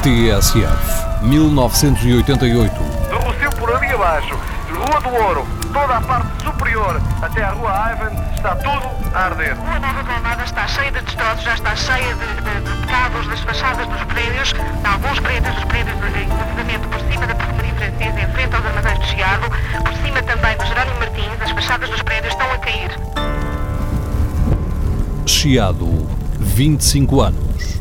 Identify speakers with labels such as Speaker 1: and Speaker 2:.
Speaker 1: TSF, 1988.
Speaker 2: Do por ali abaixo, Rua do Ouro, toda a parte superior até a Rua Ivan, está tudo a arder.
Speaker 3: Rua Nova Granada está cheia de destroços, já está cheia de, de, de pecados das fachadas dos prédios, alguns prédios, dos prédios de inclusivamente por cima da perfumaria francesa, em frente aos armazéns de Chiado, por cima também do Jerónimo Martins, as fachadas dos prédios estão a cair.
Speaker 1: Chiado, 25 anos.